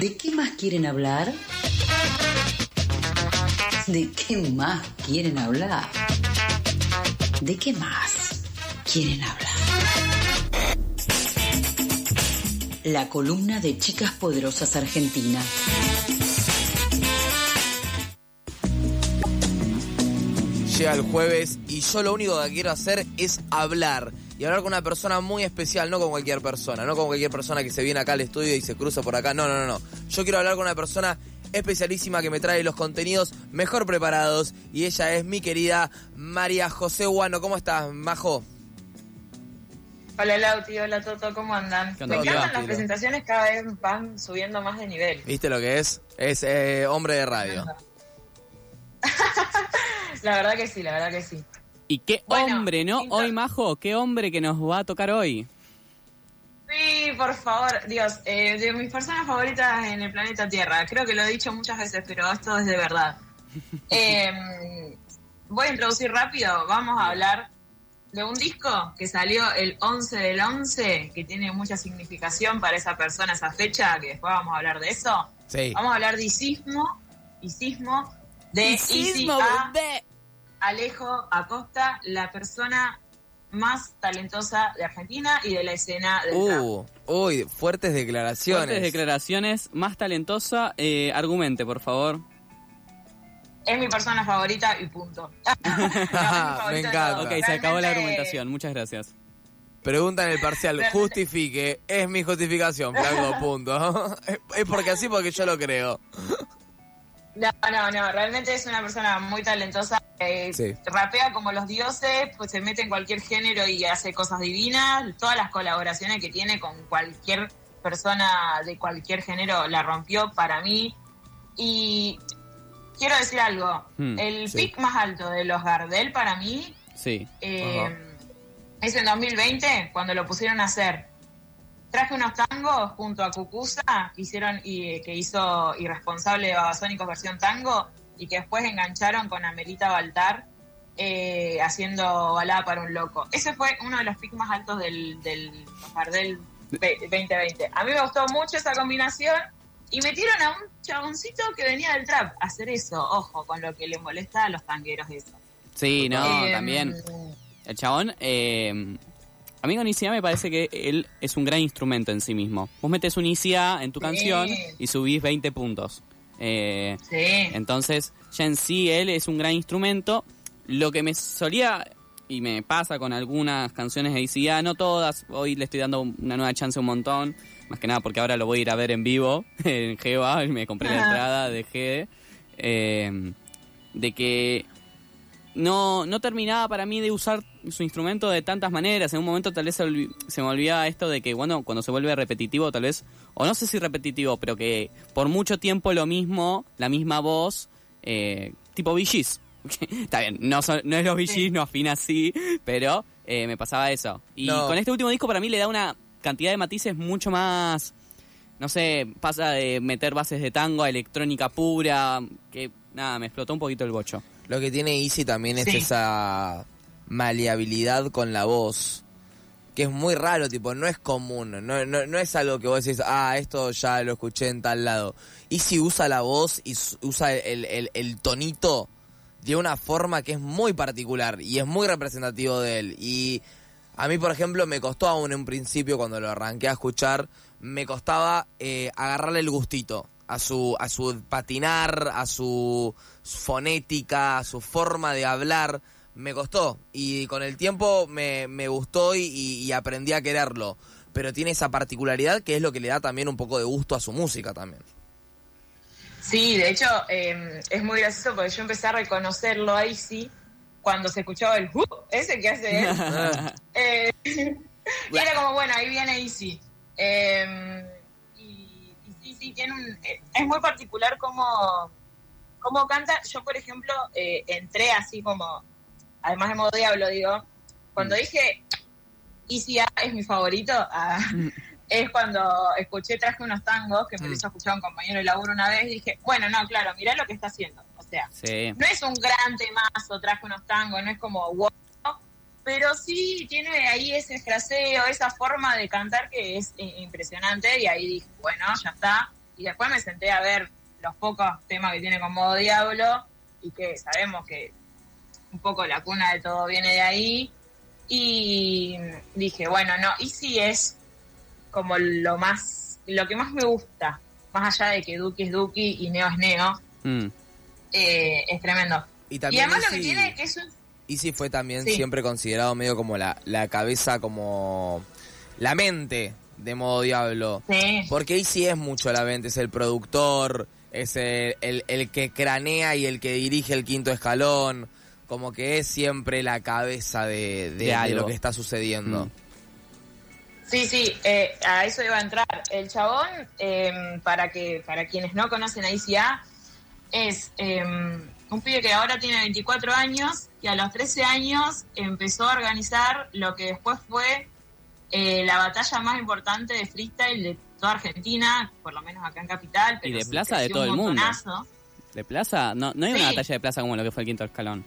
¿De qué más quieren hablar? ¿De qué más quieren hablar? ¿De qué más quieren hablar? La columna de Chicas Poderosas Argentina. Llega el jueves y yo lo único que quiero hacer es hablar. Y hablar con una persona muy especial, no con cualquier persona, no con cualquier persona que se viene acá al estudio y se cruza por acá. No, no, no, no. Yo quiero hablar con una persona especialísima que me trae los contenidos mejor preparados. Y ella es mi querida María José Guano. ¿Cómo estás, Majo? Hola Lauti, hola Toto, ¿cómo andan? ¿Qué Me encantan las presentaciones, cada vez van subiendo más de nivel. ¿Viste lo que es? Es eh, hombre de radio. La verdad que sí, la verdad que sí. Y qué Bueno, hombre, ¿no? Hoy, Majo, qué hombre que nos va a tocar hoy. Sí, por favor, Dios, eh, de mis personas favoritas en el planeta Tierra. Creo que lo he dicho muchas veces, pero esto es de verdad. Eh, voy a introducir rápido, vamos a hablar de un disco que salió el 11 del 11, que tiene mucha significación para esa persona, esa fecha, que después vamos a hablar de eso. Sí. Vamos a hablar de Isismo, Isismo, de Easy Sismo, A, bebé. Alejo Acosta, la persona más talentosa de Argentina y de la escena del trap. Uh, uy, fuertes declaraciones. Fuertes declaraciones, más talentosa. Eh, argumente, por favor. Es mi persona favorita y punto. No, de encanta. Ok, se acabó la argumentación. Muchas gracias. Pregunta en el parcial, justifique. Es mi justificación, flaco, punto. Es porque así, porque yo lo creo. No, no, no, realmente es una persona muy talentosa. eh, Sí. Rapea como los dioses, pues se mete en cualquier género y hace cosas divinas. Todas las colaboraciones que tiene con cualquier persona de cualquier género la rompió para mí. Y quiero decir algo, Hmm, el sí. pick más alto de los Gardel para mí Sí. eh, es en 2020 cuando lo pusieron a hacer. Traje unos tangos junto a Cucusa, que hicieron y que hizo Irresponsable de Babasónicos versión tango, y que después engancharon con Amelita Baltar eh, haciendo balada para un loco. Ese fue uno de los picos más altos del, del Gardel ve- 2020. A mí me gustó mucho esa combinación y metieron a un chaboncito que venía del trap a hacer eso. Ojo, con lo que le molesta a los tangueros eso. Sí, no, Eh, también. El chabón, eh, a mí con ICA me parece que él es un gran instrumento en sí mismo. Vos metes un ICA en tu Sí. canción y subís 20 puntos. Eh, Sí. entonces, ya en sí él es un gran instrumento. Lo que me solía y me pasa con algunas canciones de ICA, no todas, hoy le estoy dando una nueva chance un montón. Más que nada porque ahora lo voy a ir a ver en vivo en Geva, y me compré la entrada de G. eh, de que no, no terminaba para mí de usar su instrumento de tantas maneras. En un momento tal vez se, se me olvidaba esto de que, bueno, cuando se vuelve repetitivo, tal vez, o no sé si repetitivo, pero que por mucho tiempo lo mismo, la misma voz, eh, tipo VGs. Está bien, no, son- no es los VGs, Sí. no afina así, pero eh, me pasaba eso. Y No. con este último disco para mí le da una cantidad de matices mucho más... No sé, pasa de meter bases de tango a electrónica pura, que nada, me explotó un poquito el bocho. Lo que tiene Easy también es esa maleabilidad con la voz. Que es muy raro, tipo, no es común. No, no, no es algo que vos decís, ah, esto ya lo escuché en tal lado. Easy usa la voz y usa el, el- el tonito de una forma que es muy particular y es muy representativo de él. Y a mí, por ejemplo, me costó aún en un principio, cuando lo arranqué a escuchar, me costaba eh, agarrarle el gustito a su, a su patinar, a su fonética, a su forma de hablar. Me costó y con el tiempo me, me gustó y, y- aprendí a quererlo. Pero tiene esa particularidad que es lo que le da también un poco de gusto a su música también. Sí, de hecho, eh, es muy gracioso porque yo empecé a reconocerlo ahí sí cuando se escuchaba el "Uh", ese que hace él. Eh, y era como, bueno, ahí viene Easy. Eh, y, y sí, sí, tiene un, eh, es muy particular como, como canta. Yo, por ejemplo, eh, entré así como, además de modo diablo, digo, cuando dije Easy A es mi favorito, ah, es cuando escuché Traje unos tangos, que me lo Mm. hizo escuchar un compañero de laburo una vez, y dije, bueno, no, claro, mirá lo que está haciendo. O sea, Sí. no es un gran temazo, traje unos tangos, no es como wow, pero sí tiene ahí ese fraseo, esa forma de cantar que es eh, impresionante y ahí dije, bueno, ya está, Y después me senté a ver los pocos temas que tiene con modo Diablo y que sabemos que un poco la cuna de todo viene de ahí. Y dije, bueno, no, y si es como lo más, lo que más me gusta, más allá de que Duki es Duki y Neo es Neo, Mm. eh, es tremendo. Y además lo que Easy- tiene es que es un... Easy fue también Sí. siempre considerado medio como la, la cabeza, como la mente de modo diablo. Sí, Porque Easy es mucho la mente, es el productor, es el, el- el que cranea y el que dirige el quinto escalón. Como que es siempre la cabeza de, de- De de algo. lo que está sucediendo. Mm. sí, sí, eh, a eso iba a entrar. El chabón, eh, para que para quienes no conocen a ICA, es eh, un pibe que ahora tiene 24 años y a los 13 años empezó a organizar lo que después fue eh, la batalla más importante de freestyle de toda Argentina, por lo menos acá en Capital. Y de plaza de todo el mundo. montonazo. ¿De plaza? No, no hay una batalla de plaza como lo que fue el quinto escalón.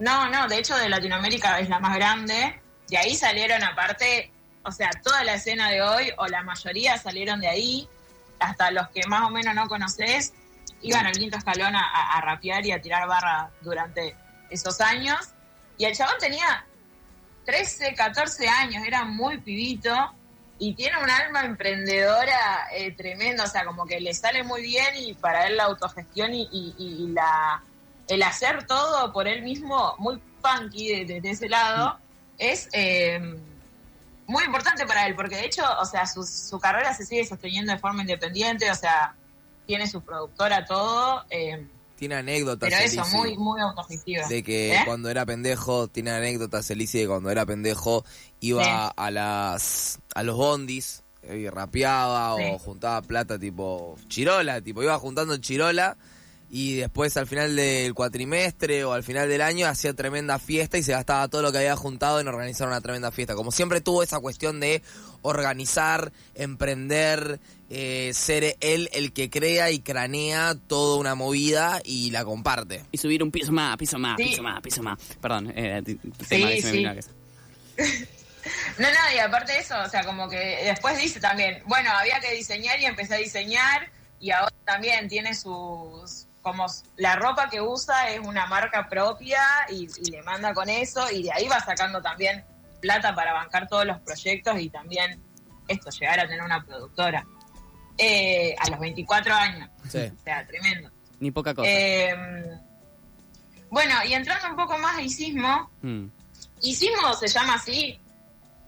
No, no, de hecho de Latinoamérica es la más grande. De ahí salieron aparte, o sea, toda la escena de hoy, o la mayoría salieron de ahí, hasta los que más o menos no conoces, iban al quinto escalón a, a- rapear y a tirar barra durante esos años. Y el chabón tenía 13, 14 años, era muy pibito y tiene un alma emprendedora eh, tremenda, o sea, como que le sale muy bien y para él la autogestión y, y- y la el hacer todo por él mismo, muy punky de, ese lado, es eh, muy importante para él, porque de hecho, o sea, su, su carrera se sigue sosteniendo de forma independiente, o sea, tiene su productora, todo, eh, Tiene anécdotas. pero eso, muy, muy autogestiva. De que ¿Eh? cuando era pendejo, tiene anécdotas el Easy de cuando era pendejo, iba Sí. a las a los bondis y rapeaba Sí. o juntaba plata tipo chirola, tipo iba juntando chirola y después al final del cuatrimestre o al final del año hacía tremenda fiesta y se gastaba todo lo que había juntado en organizar una tremenda fiesta. Como siempre tuvo esa cuestión de organizar, emprender, eh, ser él el que crea y cranea toda una movida y la comparte. Y subir un piso más, piso más, Sí. piso más, piso más. Perdón, eh, Sí, tema que se me sí. vino a la cabeza. No, no, y aparte de eso, o sea, como que después dice también, bueno, había que diseñar y empecé a diseñar y ahora también tiene sus, como la ropa que usa es una marca propia y, y le manda con eso y de ahí va sacando también plata para bancar todos los proyectos y también esto, llegar a tener una productora. Eh, a los 24 años, Sí. o sea, tremendo. Ni poca cosa. Eh, bueno, y entrando un poco más a Isismo, Mm. Isismo se llama así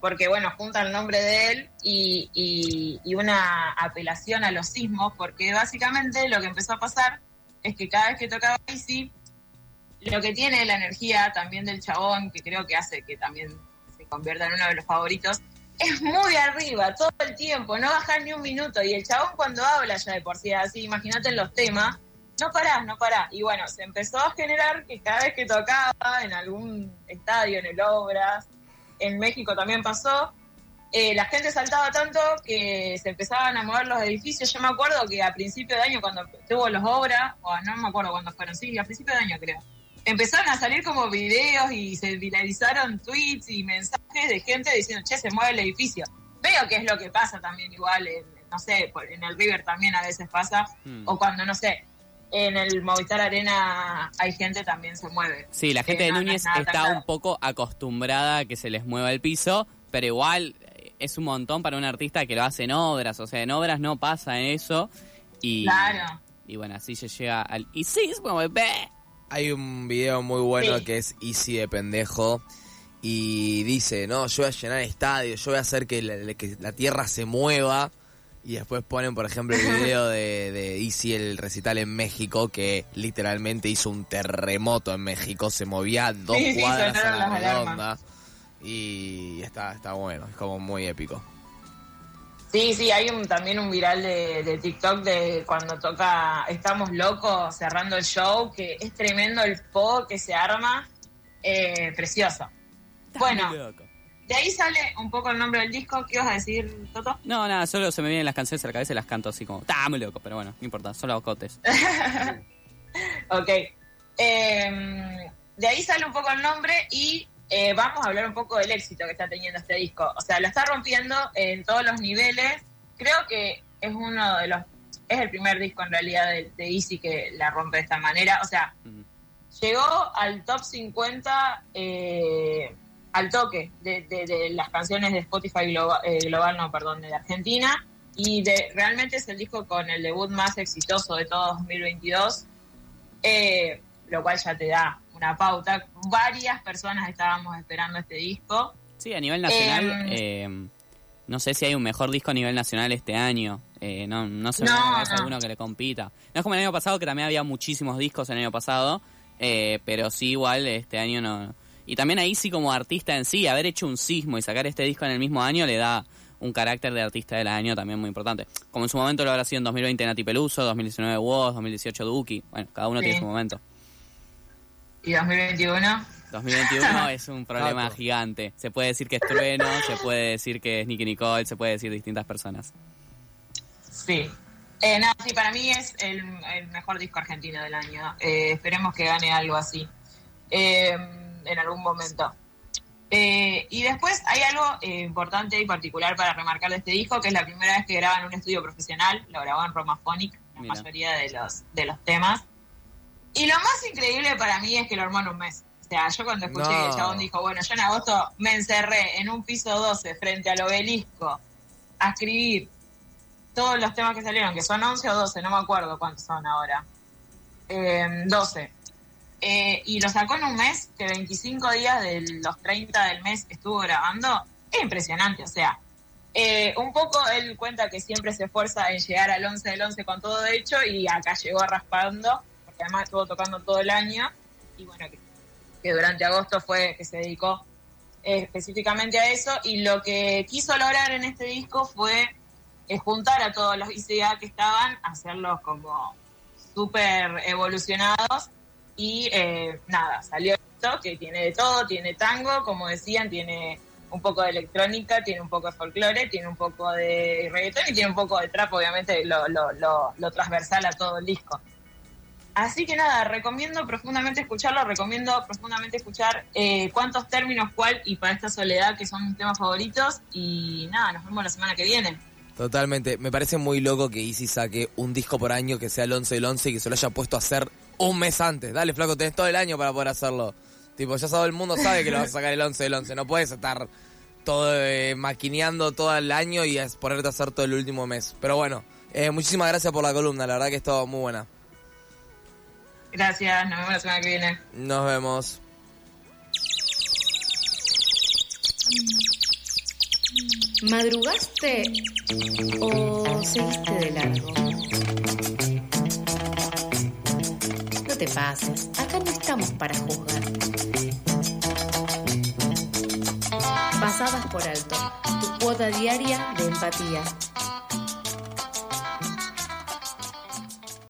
porque, bueno, junta el nombre de él y, y- y una apelación a los sismos, porque básicamente lo que empezó a pasar es que cada vez que tocaba Isi, lo que tiene la energía también del chabón, que creo que hace que también se convierta en uno de los favoritos, es muy arriba todo el tiempo, no bajar ni un minuto. Y el chabón cuando habla ya de por sí así, imagínate en los temas, no parás, no parás. Y bueno, se empezó a generar que cada vez que tocaba en algún estadio, en el Obras, en México también pasó, eh, la gente saltaba tanto que se empezaban a mover los edificios. Yo me acuerdo que a principio de año, cuando tuvo los Obras, o no me acuerdo cuándo fueron, sí, a principio de año creo, empezaron a salir como videos y se viralizaron tweets y mensajes de gente diciendo, che, se mueve el edificio. Veo que es lo que pasa también igual, en, no sé, en el River también a veces pasa, Mm. o cuando, no sé, en el Movistar Arena hay gente también se mueve. Sí, la gente Eh, de no, Núñez está un poco acostumbrada a que se les mueva el piso, pero igual es un montón para un artista que lo hace en obras, o sea, en obras no pasa eso. Y, Claro. y bueno, así se llega al... Y sí, es como... "Ve". Hay un video muy bueno Sí. que es Easy de pendejo y dice, no, yo voy a llenar estadios, yo voy a hacer que la, que la tierra se mueva. Y después ponen, por ejemplo, el video de, de Easy, el recital en México, que literalmente hizo un terremoto en México, se movía dos Sí, sí, cuadras a sonaron la redonda. alarmas. Y está, está bueno, es como muy épico. Sí, sí, hay un, también un viral de, de TikTok de cuando toca Estamos Locos cerrando el show, que es tremendo el po que se arma, eh, precioso. Bueno, Muy loco. de ahí sale un poco el nombre del disco. ¿Qué ibas a decir, Toto? No, nada, solo se me vienen las canciones a la cabeza y las canto así como... Está muy loco, pero bueno, no importa, solo cotes. Ok. Eh, de ahí sale un poco el nombre y eh, vamos a hablar un poco del éxito que está teniendo este disco. O sea, lo está rompiendo en todos los niveles. Creo que es uno de los es el primer disco en realidad de, de Easy que la rompe de esta manera. O sea, llegó al top 50 eh, al toque de, de- de las canciones de Spotify Global, global no, perdón, de Argentina. Y de, realmente es el disco con el debut más exitoso de todo 2022, eh, lo cual ya te da una pauta. Varias personas estábamos esperando este disco. Sí, a nivel nacional, Em, eh, no sé si hay un mejor disco a nivel nacional este año. Eh, no, no se me No, la cabeza no. alguno que le compita. No es como el año pasado, que también había muchísimos discos el año pasado, eh, pero sí igual este año no. Y también ahí sí como artista en sí, haber hecho un sismo y sacar este disco en el mismo año le da un carácter de artista del año también muy importante. Como en su momento lo habrá sido en 2020 Nati Peluso, 2019 Woz, 2018 Duki. Bueno, cada uno Sí. tiene su momento. Y 2021, 2021 es un problema gigante. Se puede decir que es Trueno, se puede decir que es Nicky Nicole, se puede decir distintas personas. sí. Eh, no, sí, para mí es el, el mejor disco argentino del año. Eh, esperemos que gane algo así eh, en algún momento. Eh, y después hay algo eh, importante y particular para remarcar de este disco, que es la primera vez que graba en un estudio profesional, lo grabó en Romaphonic, la Mira. mayoría de los, de los temas. Y lo más increíble para mí es que lo armó en un mes. O sea, yo cuando escuché No. que el chabón dijo, bueno, yo en agosto me encerré en un piso 12 frente al obelisco a escribir todos los temas que salieron, que son 11 o 12, no me acuerdo cuántos son ahora. Eh, 12. Eh, y lo sacó en un mes, que 25 días de los 30 del mes estuvo grabando. Es impresionante, o sea, eh, un poco él cuenta que siempre se esfuerza en llegar al 11 del 11 con todo hecho y acá llegó raspando, además estuvo tocando todo el año. Y bueno, que, durante agosto fue que se dedicó eh, específicamente a eso. Y lo que quiso lograr en este disco fue eh, juntar a todos los ICA que estaban, hacerlos como súper evolucionados. Y eh, nada, salió esto que tiene de todo, tiene tango, como decían, tiene un poco de electrónica, tiene un poco de folclore, tiene un poco de reggaetón y tiene un poco de trap, obviamente lo, lo, lo transversal a todo el disco. Así que nada, recomiendo profundamente escucharlo, recomiendo profundamente escuchar eh, cuántos términos, cuál y para esta soledad, que son mis temas favoritos. Y nada, nos vemos la semana que viene. Totalmente. Me parece muy loco que Easy saque un disco por año que sea el 11 del 11 y que se lo haya puesto a hacer un mes antes. Dale, flaco, tenés todo el año para poder hacerlo. Tipo, ya todo el mundo sabe que lo vas a sacar el 11 del 11. No puedes estar todo eh, maquineando todo el año y ponerte a hacer todo el último mes. Pero bueno, eh, muchísimas gracias por la columna. La verdad que estuvo muy buena. Gracias, nos vemos la semana que viene. Nos vemos. ¿Madrugaste o seguiste de largo? No te pases, acá no estamos para juzgar. Pasadas por alto, tu cuota diaria de empatía.